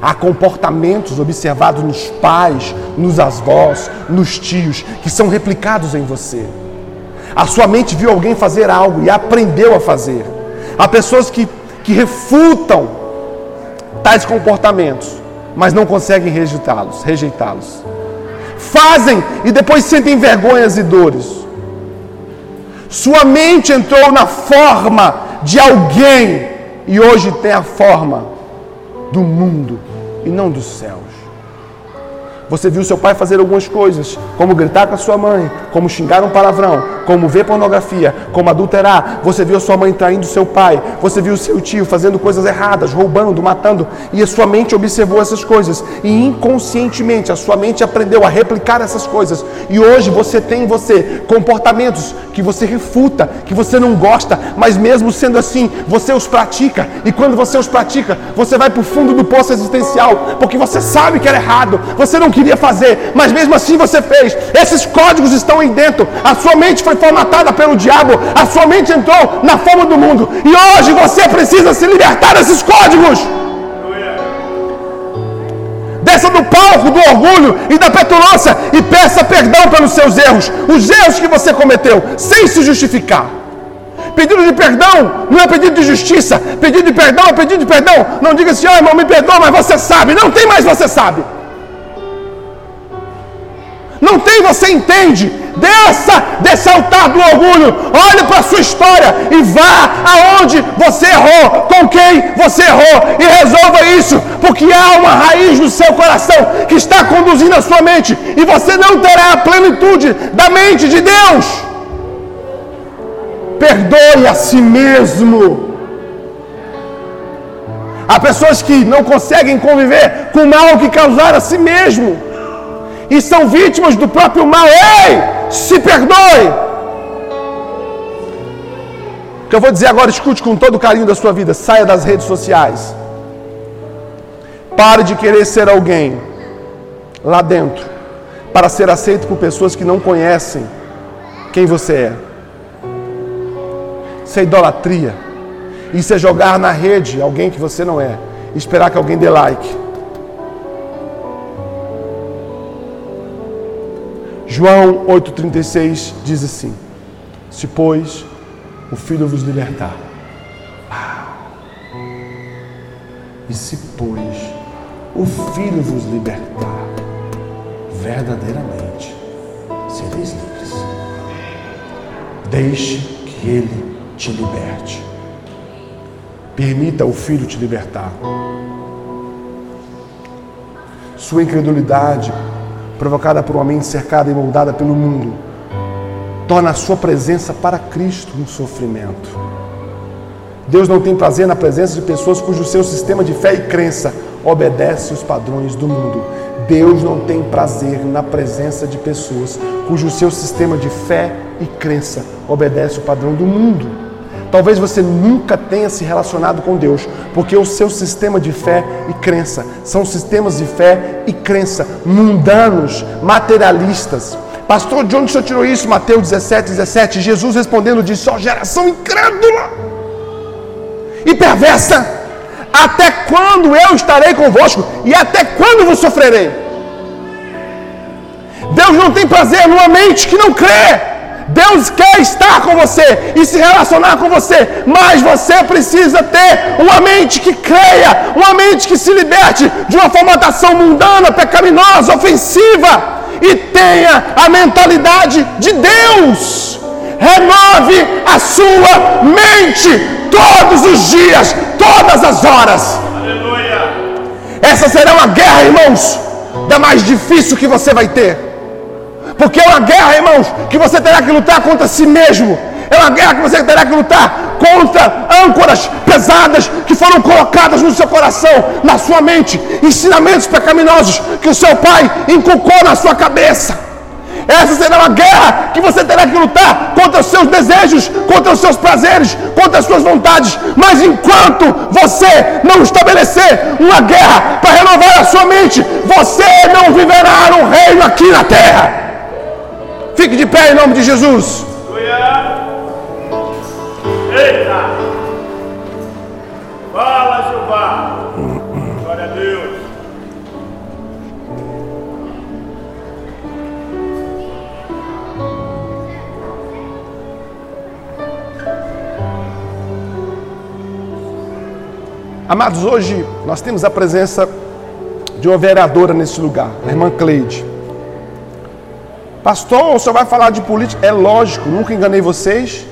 Há comportamentos observados nos pais, nos avós, nos tios, que são replicados em você. A sua mente viu alguém fazer algo e aprendeu a fazer. Há pessoas que, que refutam tais comportamentos, mas não conseguem rejeitá-los, rejeitá-los. Fazem e depois sentem vergonhas e dores. Sua mente entrou na forma de alguém e hoje tem a forma do mundo e não dos céus. Você viu seu pai fazer algumas coisas, como gritar com a sua mãe, como xingar um palavrão, como ver pornografia, como adulterar. Você viu sua mãe traindo seu pai. Você viu seu tio fazendo coisas erradas, roubando, matando. E a sua mente observou essas coisas. E inconscientemente a sua mente aprendeu a replicar essas coisas. E hoje você tem em você comportamentos que você refuta, que você não gosta, mas mesmo sendo assim, você os pratica. E quando você os pratica, você vai para o fundo do poço existencial, porque você sabe que era errado. Você não queria fazer, mas mesmo assim você fez. Esses códigos estão aí dentro. A sua mente foi formatada pelo diabo, a sua mente entrou na forma do mundo. E hoje você precisa se libertar desses códigos. Desça do palco do orgulho e da petulância e peça perdão pelos seus erros, os erros que você cometeu, sem se justificar. Pedido de perdão não é pedido de justiça. Pedido de perdão é pedido de perdão. Não diga assim, oh, irmão, me perdoa, mas você sabe. Não tem mais você sabe. Não tem, você entende? Desça desse altar do orgulho, olhe para a sua história e vá aonde você errou, com quem você errou e resolva isso, porque há uma raiz no seu coração que está conduzindo a sua mente e você não terá a plenitude da mente de Deus. Perdoe a si mesmo. Há pessoas que não conseguem conviver com o mal que causaram a si mesmo e são vítimas do próprio mal. Ei, se perdoe. O que eu vou dizer agora, escute com todo o carinho da sua vida. Saia das redes sociais. Pare de querer ser alguém lá dentro para ser aceito por pessoas que não conhecem quem você é. Isso é idolatria. Isso é jogar na rede alguém que você não é. Esperar que alguém dê like. João 8,36 diz assim: Se, pois, o Filho vos libertar, e se, pois, o Filho vos libertar, verdadeiramente sereis livres. Deixe que Ele te liberte. Permita o Filho te libertar. Sua incredulidade provocada por uma mente cercada e moldada pelo mundo, torna a sua presença para Cristo um sofrimento. Deus não tem prazer na presença de pessoas cujo seu sistema de fé e crença obedece os padrões do mundo. Deus não tem prazer na presença de pessoas cujo seu sistema de fé e crença obedece o padrão do mundo. Talvez você nunca tenha se relacionado com Deus, porque o seu sistema de fé e crença são sistemas de fé e crença mundanos, materialistas. Pastor, de onde o senhor tirou isso? Mateus 17, 17. Jesus respondendo disse: Ó, oh, geração incrédula e perversa, até quando eu estarei convosco e até quando vos sofrerei? Deus não tem prazer numa mente que não crê. Deus quer estar com você e se relacionar com você, mas você precisa ter uma mente que creia, uma mente que se liberte de uma formatação mundana, pecaminosa, ofensiva e tenha a mentalidade de Deus. Renove a sua mente todos os dias, todas as horas. Aleluia. Essa será uma guerra, irmãos, da mais difícil que você vai ter. Porque é uma guerra, irmãos, que você terá que lutar contra si mesmo. É uma guerra que você terá que lutar contra âncoras pesadas que foram colocadas no seu coração, na sua mente, ensinamentos pecaminosos que o seu pai inculcou na sua cabeça. Essa será uma guerra que você terá que lutar contra os seus desejos, contra os seus prazeres, contra as suas vontades. Mas enquanto você não estabelecer uma guerra para renovar a sua mente, você não viverá no reino aqui na terra. Fique de pé em nome de Jesus. Eita! Fala, Jeová. Glória a Deus. Amados, hoje nós temos a presença de uma vereadora nesse lugar, a irmã Cleide. Pastor, senhor vai falar de política? É lógico, nunca enganei vocês.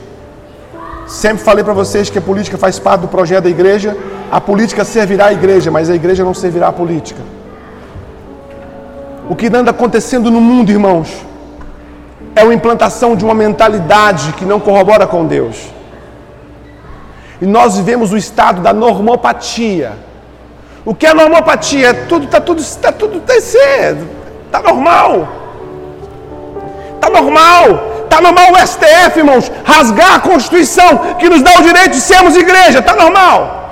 Sempre falei para vocês que a política faz parte do projeto da igreja. A política servirá à igreja, mas a igreja não servirá à política. O que anda acontecendo no mundo, irmãos, é uma implantação de uma mentalidade que não corrobora com Deus. E nós vivemos o estado da normopatia. O que é normopatia? É tudo, tá tudo, tá tudo, tá, tá normal. Tá normal. Tá normal o STF, irmãos, rasgar a Constituição que nos dá o direito de sermos igreja. Tá normal.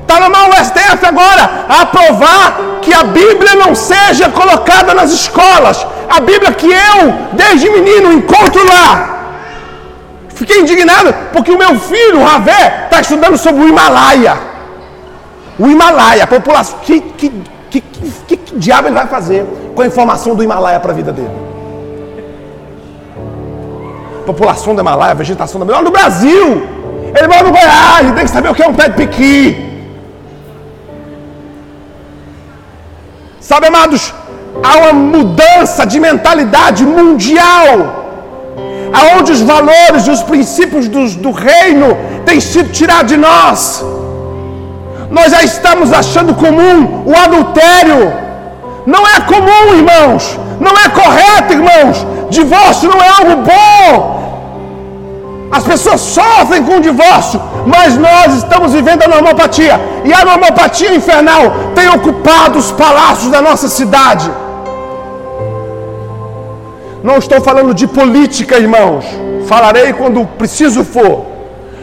Está mão o STF agora aprovar que a Bíblia não seja colocada nas escolas. A Bíblia que eu, desde menino, encontro lá. Fiquei indignado porque o meu filho, o Ravé, está estudando sobre o Himalaia. O Himalaia, a população. Que, que, que, que, que diabo ele vai fazer com a informação do Himalaia para a vida dele? População do Himalaia, vegetação do Himalaia. No Brasil! Ele mora no Goiás, ele tem que saber o que é um pé de piqui. Sabe, amados, há uma mudança de mentalidade mundial, aonde os valores e os princípios do, do reino têm sido tirados de nós. Nós já estamos achando comum o adultério. Não é comum, irmãos. Não é correto, irmãos. Divórcio não é algo bom. As pessoas sofrem com o divórcio, mas nós estamos vivendo a normopatia. E a normopatia infernal tem ocupado os palácios da nossa cidade. Não estou falando de política, irmãos. Falarei quando preciso for.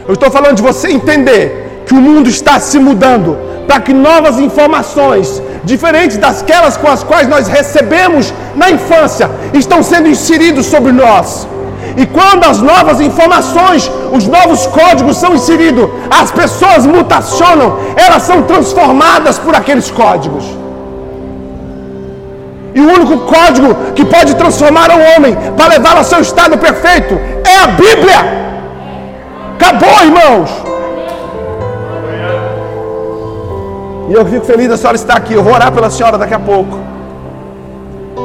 Eu estou falando de você entender que o mundo está se mudando para que novas informações, diferentes daquelas com as quais nós recebemos na infância, estão sendo inseridos sobre nós. E quando as novas informações, os novos códigos são inseridos, as pessoas mutacionam, elas são transformadas por aqueles códigos. E o único código que pode transformar o homem para levá-lo ao seu estado perfeito é a Bíblia. Acabou, irmãos. E eu fico feliz da senhora estar aqui. Eu vou orar pela senhora daqui a pouco.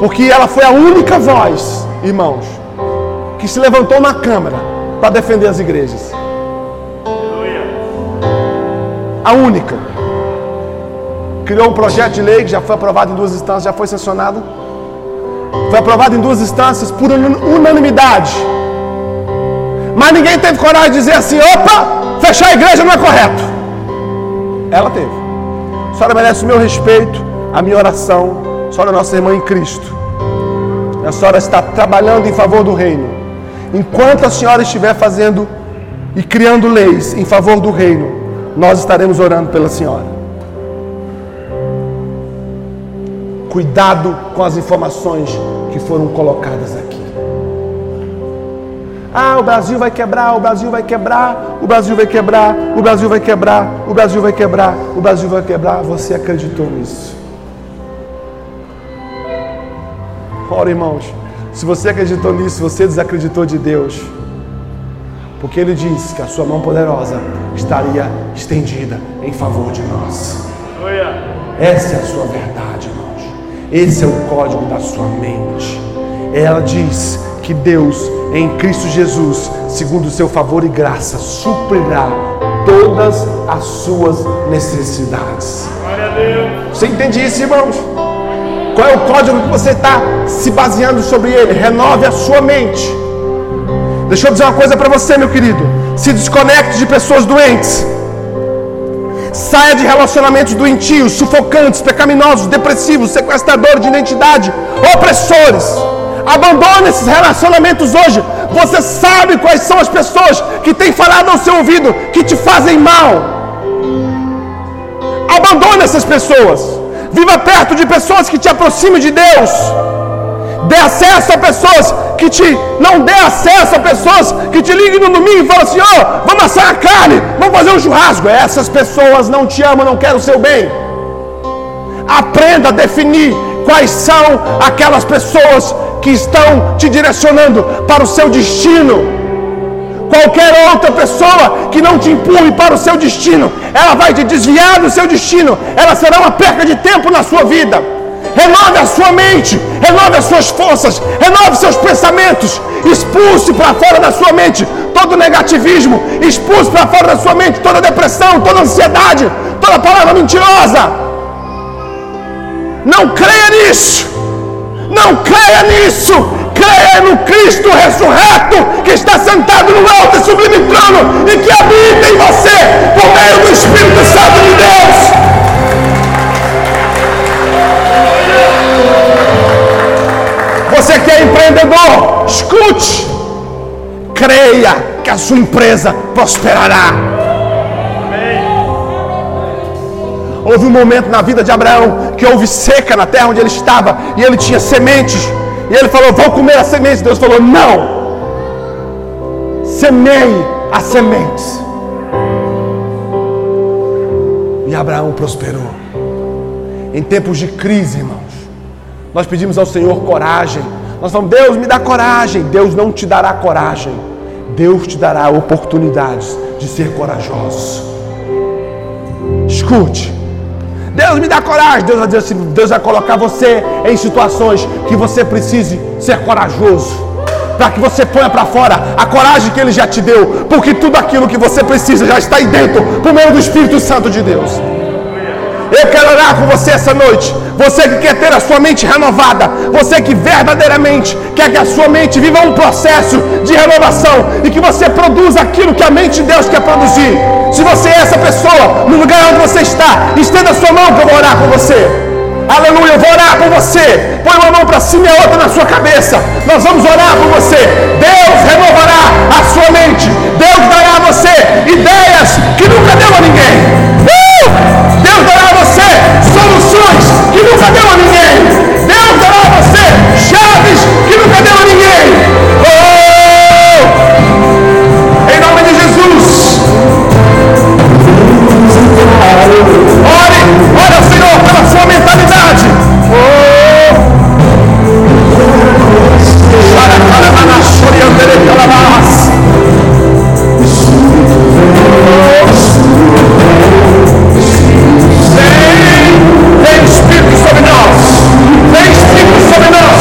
Porque ela foi a única voz, irmãos, que se levantou na Câmara para defender as igrejas. A única. Criou um projeto de lei que já foi aprovado em duas instâncias, já foi sancionado. Foi aprovado em duas instâncias por unanimidade. Mas ninguém teve coragem de dizer assim: opa, fechar a igreja não é correto. Ela teve. A senhora merece o meu respeito, a minha oração. A senhora é nossa irmã em Cristo. A senhora está trabalhando em favor do reino. Enquanto a senhora estiver fazendo e criando leis em favor do reino, nós estaremos orando pela senhora. Cuidado com as informações que foram colocadas aqui. Ah, o Brasil vai quebrar, o Brasil vai quebrar, o Brasil vai quebrar, o Brasil vai quebrar, o Brasil vai quebrar, o Brasil vai quebrar. Você acreditou nisso? Ora, irmãos, se você acreditou nisso, você desacreditou de Deus. Porque Ele disse que a sua mão poderosa estaria estendida em favor de nós. Essa é a sua verdade, irmãos. Esse é o código da sua mente. Ela diz que Deus, em Cristo Jesus, segundo o seu favor e graça, suprirá todas as suas necessidades. Você entende isso, irmãos? Qual é o código que você está se baseando sobre ele? Renove a sua mente. Deixa eu dizer uma coisa para você, meu querido. Se desconecte de pessoas doentes. Saia de relacionamentos doentios, sufocantes, pecaminosos, depressivos, sequestradores de identidade, opressores. Abandone esses relacionamentos hoje. Você sabe quais são as pessoas que têm falado ao seu ouvido que te fazem mal. Abandone essas pessoas. Viva perto de pessoas que te aproximem de Deus. Dê acesso a pessoas que te. Não dê acesso a pessoas que te liguem no domingo e falam assim: ó, oh, vamos assar a carne, vamos fazer um churrasco. Essas pessoas não te amam, não querem o seu bem. Aprenda a definir quais são aquelas pessoas que estão te direcionando para o seu destino. Qualquer outra pessoa que não te empurre para o seu destino, ela vai te desviar do seu destino, ela será uma perca de tempo na sua vida. Renove a sua mente, renove as suas forças, renove seus pensamentos, expulse para fora da sua mente todo negativismo, expulse para fora da sua mente toda depressão, toda ansiedade, toda palavra mentirosa. Não creia nisso, não creia nisso, creia no Cristo ressurreto que está sentado no alto e sublime trono e que habita em você por meio do Espírito Santo de Deus. Você que é empreendedor, escute, creia que a sua empresa prosperará. Houve um momento na vida de Abraão que houve seca na terra onde ele estava e ele tinha sementes e ele falou: Vou comer as sementes. Deus falou: Não. Semeie as sementes. E Abraão prosperou. Em tempos de crise, irmãos, nós pedimos ao Senhor coragem. Nós falamos: Deus, me dá coragem. Deus não te dará coragem. Deus te dará oportunidades de ser corajoso. Escute. Deus me dá coragem. Deus vai dizer assim: Deus vai colocar você em situações que você precise ser corajoso. Para que você ponha para fora a coragem que Ele já te deu. Porque tudo aquilo que você precisa já está aí dentro, por meio do Espírito Santo de Deus. Eu quero orar com você essa noite. Você que quer ter a sua mente renovada, você que verdadeiramente quer que a sua mente viva um processo de renovação e que você produza aquilo que a mente de Deus quer produzir. Se você é essa pessoa, no lugar onde você está, estenda a sua mão que eu vou orar com você. Aleluia, eu vou orar por você. Põe uma mão para cima e a outra na sua cabeça. Nós vamos orar por você. Deus renovará a sua mente. Deus dará a você ideias que nunca deu a ninguém. Uh! Deus dará que coming up.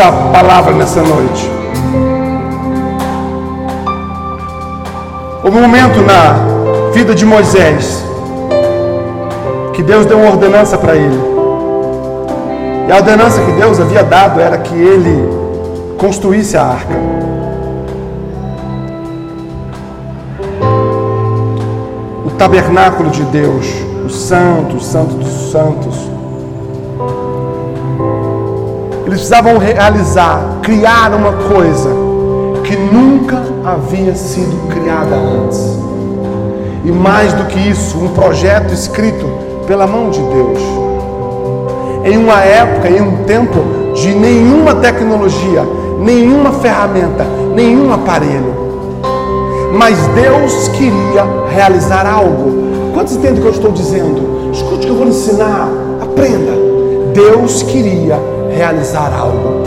A nossa palavra nessa noite. Houve um momento na vida de Moisés que Deus deu uma ordenança para ele. E a ordenança que Deus havia dado era que ele construísse a arca. O tabernáculo de Deus, o santo, o santo dos santos. Precisavam realizar, criar uma coisa que nunca havia sido criada antes. E mais do que isso, um projeto escrito pela mão de Deus. Em uma época, em um tempo de nenhuma tecnologia, nenhuma ferramenta, nenhum aparelho. Mas Deus queria realizar algo. Quantos entendem o que eu estou dizendo? Escute o que eu vou ensinar. Aprenda. Deus queria realizar algo.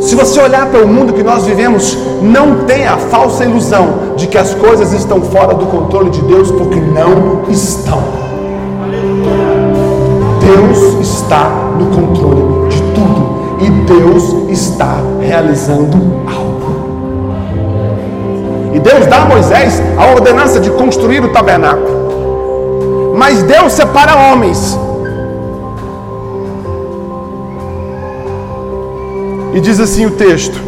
Se você olhar para o mundo que nós vivemos, não tenha a falsa ilusão de que as coisas estão fora do controle de Deus, porque não estão. Deus está no controle de tudo e Deus está realizando algo. E Deus dá a Moisés a ordenança de construir o tabernáculo. Mas Deus separa homens. E diz assim o texto.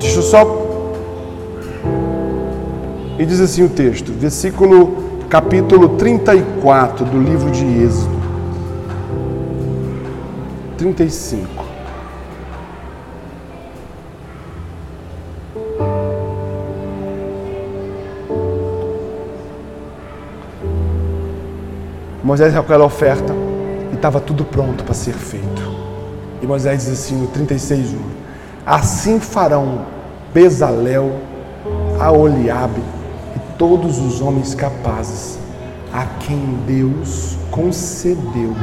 Deixa eu só. E diz assim o texto, versículo capítulo 34 do livro de Êxodo. 35. Moisés recolheu a oferta e estava tudo pronto para ser feito. E Moisés diz assim no 36, 1: Assim farão Bezalel, Aoliabe e todos os homens capazes, a quem Deus concedeu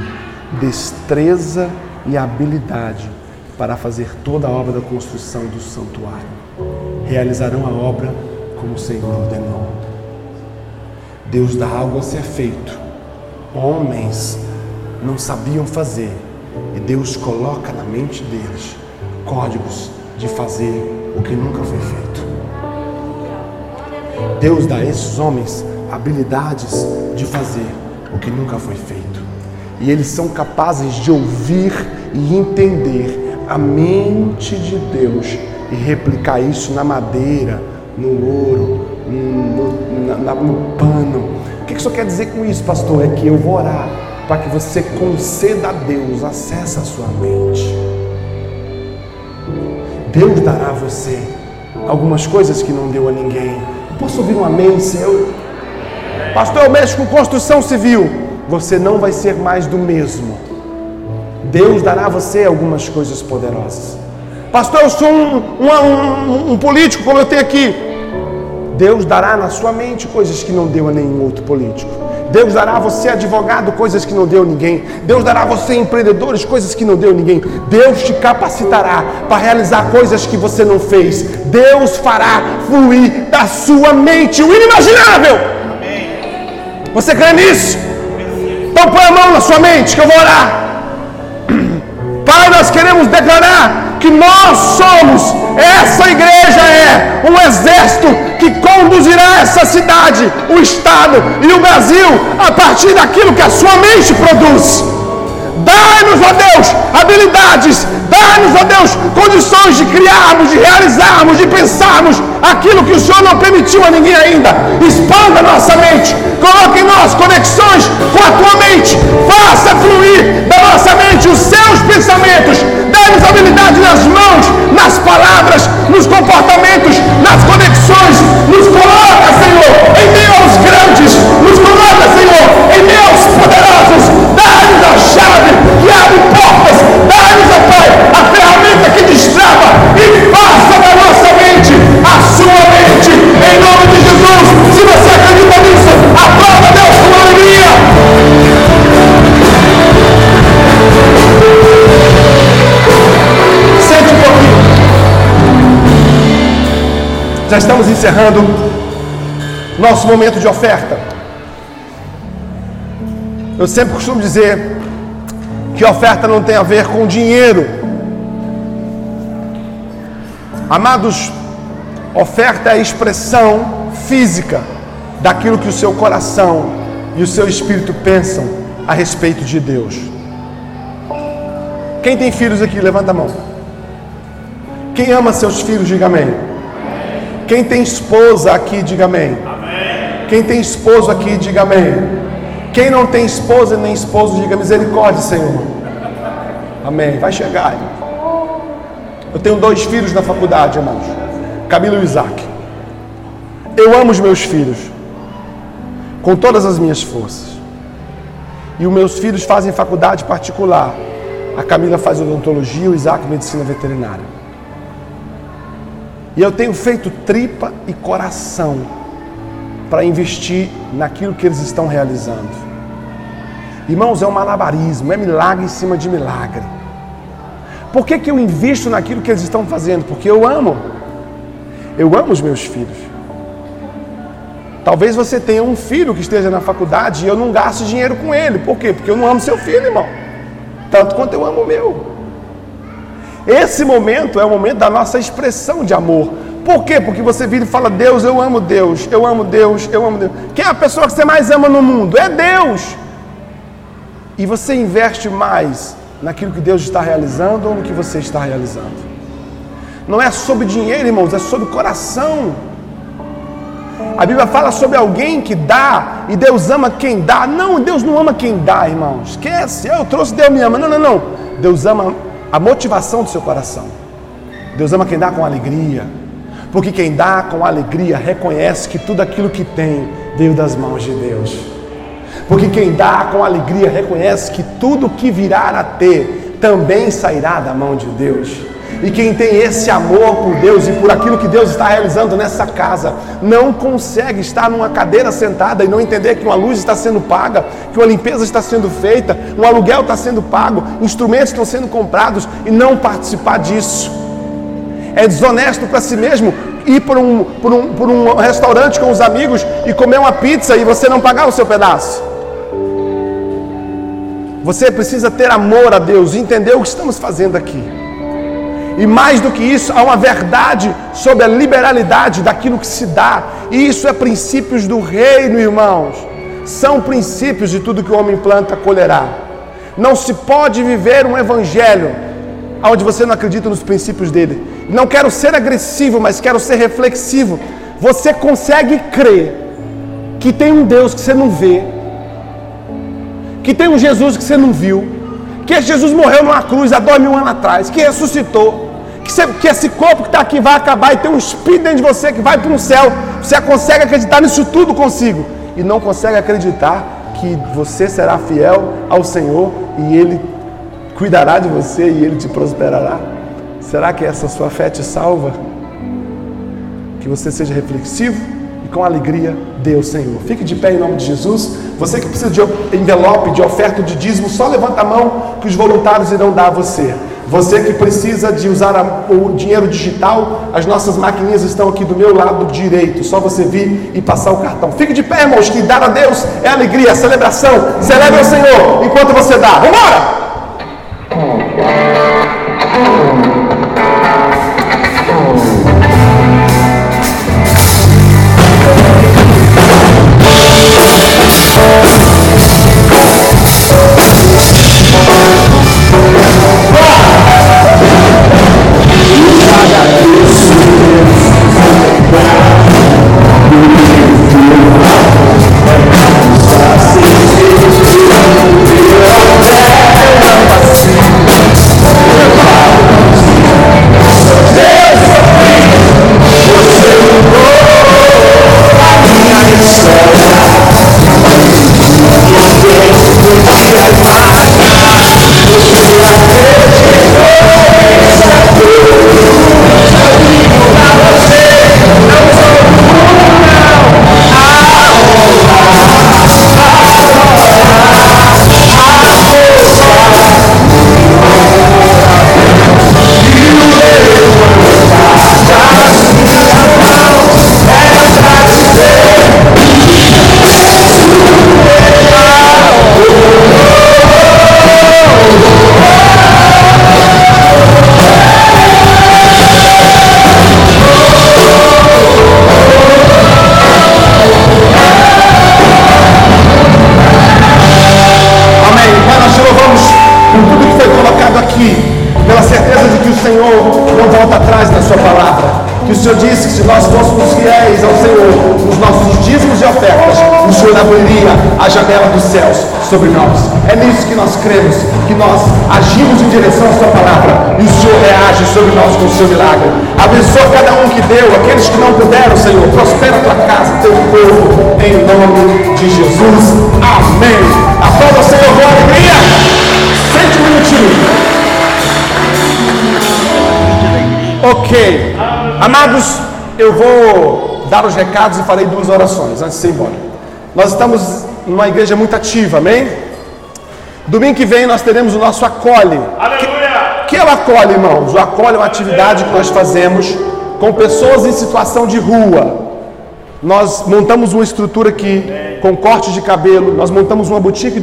destreza e habilidade para fazer toda a obra da construção do santuário. Realizarão a obra como o Senhor ordenou. Deus dá algo a ser feito. Homens não sabiam fazer. E Deus coloca na mente deles códigos de fazer o que nunca foi feito. Deus dá a esses homens habilidades de fazer o que nunca foi feito. E eles são capazes de ouvir e entender a mente de Deus e replicar isso na madeira, no ouro, no, no, no pano. O que isso quer dizer com isso, pastor? É que eu vou orar para que você conceda a Deus acesso à sua mente. Deus dará a você algumas coisas que não deu a ninguém. Posso ouvir um amém seu? Pastor, eu mexo com construção civil. Você não vai ser mais do mesmo. Deus dará a você algumas coisas poderosas. Pastor, eu sou um, um, um, um político como eu tenho aqui. Deus dará na sua mente coisas que não deu a nenhum outro político. Deus dará a você advogado coisas que não deu a ninguém. Deus dará a você empreendedores coisas que não deu a ninguém. Deus te capacitará para realizar coisas que você não fez. Deus fará fluir da sua mente o inimaginável. Você crê nisso? Então põe a mão na sua mente que eu vou orar. Pai, nós queremos declarar que nós somos, essa igreja é um exército que conduzirá essa cidade, o Estado e o Brasil a partir daquilo que a sua mente produz. Dá-nos, ó Deus, habilidades, dá-nos, ó Deus, condições de criarmos, de realizarmos, de pensarmos aquilo que o Senhor não permitiu a ninguém ainda. Expanda nossa mente, coloque em nós conexões com a tua mente, faça fluir da nossa mente os seus pensamentos, dá-nos habilidade nas mãos, nas palavras, nos comportamentos, nas conexões, nos coloca, Senhor, em meio aos grandes, nos coloca, Senhor, em meio aos poderosos, dá-nos a chave que abre portas, dá-nos, ó Pai, a ferramenta que destrava e faça da nossa mente a sua mente, em nome de Jesus. Se você Já estamos encerrando. nosso momento de oferta. Eu sempre costumo dizer que oferta não tem a ver com dinheiro. Amados, oferta é a expressão física daquilo que o seu coração e o seu espírito pensam a respeito de Deus. Quem tem filhos aqui, levanta a mão. Quem ama seus filhos, diga amém. Quem tem esposa aqui, diga amém. Quem tem esposo aqui, diga amém. Quem não tem esposa nem esposo, diga misericórdia, Senhor. Amém. Vai chegar. Eu tenho dois filhos na faculdade, irmãos. Camilo e Isaac. Eu amo os meus filhos com todas as minhas forças. E os meus filhos fazem faculdade particular. A Camila faz odontologia, o Isaac medicina veterinária. E eu tenho feito tripa e coração para investir naquilo que eles estão realizando. Irmãos, é um malabarismo, é milagre em cima de milagre. Por que, que eu invisto naquilo que eles estão fazendo? Porque eu amo. Eu amo os meus filhos. Talvez você tenha um filho que esteja na faculdade e eu não gasto dinheiro com ele. Por quê? Porque eu não amo seu filho, irmão. Tanto quanto eu amo o meu. Esse momento é o momento da nossa expressão de amor. Por quê? Porque você vira e fala: Deus, eu amo Deus, eu amo Deus, eu amo Deus. Quem é a pessoa que você mais ama no mundo? É Deus. E você investe mais naquilo que Deus está realizando ou no que você está realizando. Não é sobre dinheiro, irmãos, é sobre coração. A Bíblia fala sobre alguém que dá e Deus ama quem dá. Não, Deus não ama quem dá, irmão. Esquece, eu trouxe Deus me ama. Não, não, não. Deus ama a motivação do seu coração. Deus ama quem dá com alegria. Porque quem dá com alegria reconhece que tudo aquilo que tem veio das mãos de Deus. Porque quem dá com alegria reconhece que tudo que virá a ter também sairá da mão de Deus. E quem tem esse amor por Deus e por aquilo que Deus está realizando nessa casa, não consegue estar numa cadeira sentada e não entender que uma luz está sendo paga, que uma limpeza está sendo feita, um aluguel está sendo pago, instrumentos estão sendo comprados e não participar disso. É desonesto para si mesmo ir por um, por, um, por um restaurante com os amigos e comer uma pizza e você não pagar o seu pedaço. Você precisa ter amor a Deus, entender o que estamos fazendo aqui. E mais do que isso, há uma verdade sobre a liberalidade daquilo que se dá. E isso é princípios do reino, irmãos. São princípios de tudo que o homem planta, colherá. Não se pode viver um evangelho onde você não acredita nos princípios dele. Não quero ser agressivo, mas quero ser reflexivo. Você consegue crer que tem um Deus que você não vê, que tem um Jesus que você não viu, que Jesus morreu numa cruz há dois mil anos atrás, que ressuscitou, que, você, que esse corpo que está aqui vai acabar e tem um espírito dentro de você que vai para um céu. Você consegue acreditar nisso tudo consigo e não consegue acreditar que você será fiel ao Senhor e Ele cuidará de você e Ele te prosperará. Será que essa sua fé te salva? Que você seja reflexivo e com alegria dê ao Senhor. Fique de pé em nome de Jesus. Você que precisa de envelope, de oferta, de dízimo, só levanta a mão que os voluntários irão dar a você. Você que precisa de usar a, o dinheiro digital, as nossas maquininhas estão aqui do meu lado direito. Só você vir e passar o cartão. Fique de pé, irmãos, que dar a Deus é alegria, é celebração. Celebre ao Senhor enquanto você dá. Vamos embora! Nome de Jesus. Amém. Aplauda o Senhor com alegria. Sente um minutinho. Ok. Amados, eu vou dar os recados e farei duas orações antes de ir embora. Nós estamos numa igreja muito ativa, amém? Domingo que vem nós teremos o nosso acolhe. Aleluia! O que é o acolhe, irmãos? O acolhe é uma atividade que nós fazemos com pessoas em situação de rua. Nós montamos uma estrutura aqui com corte de cabelo, nós montamos uma boutique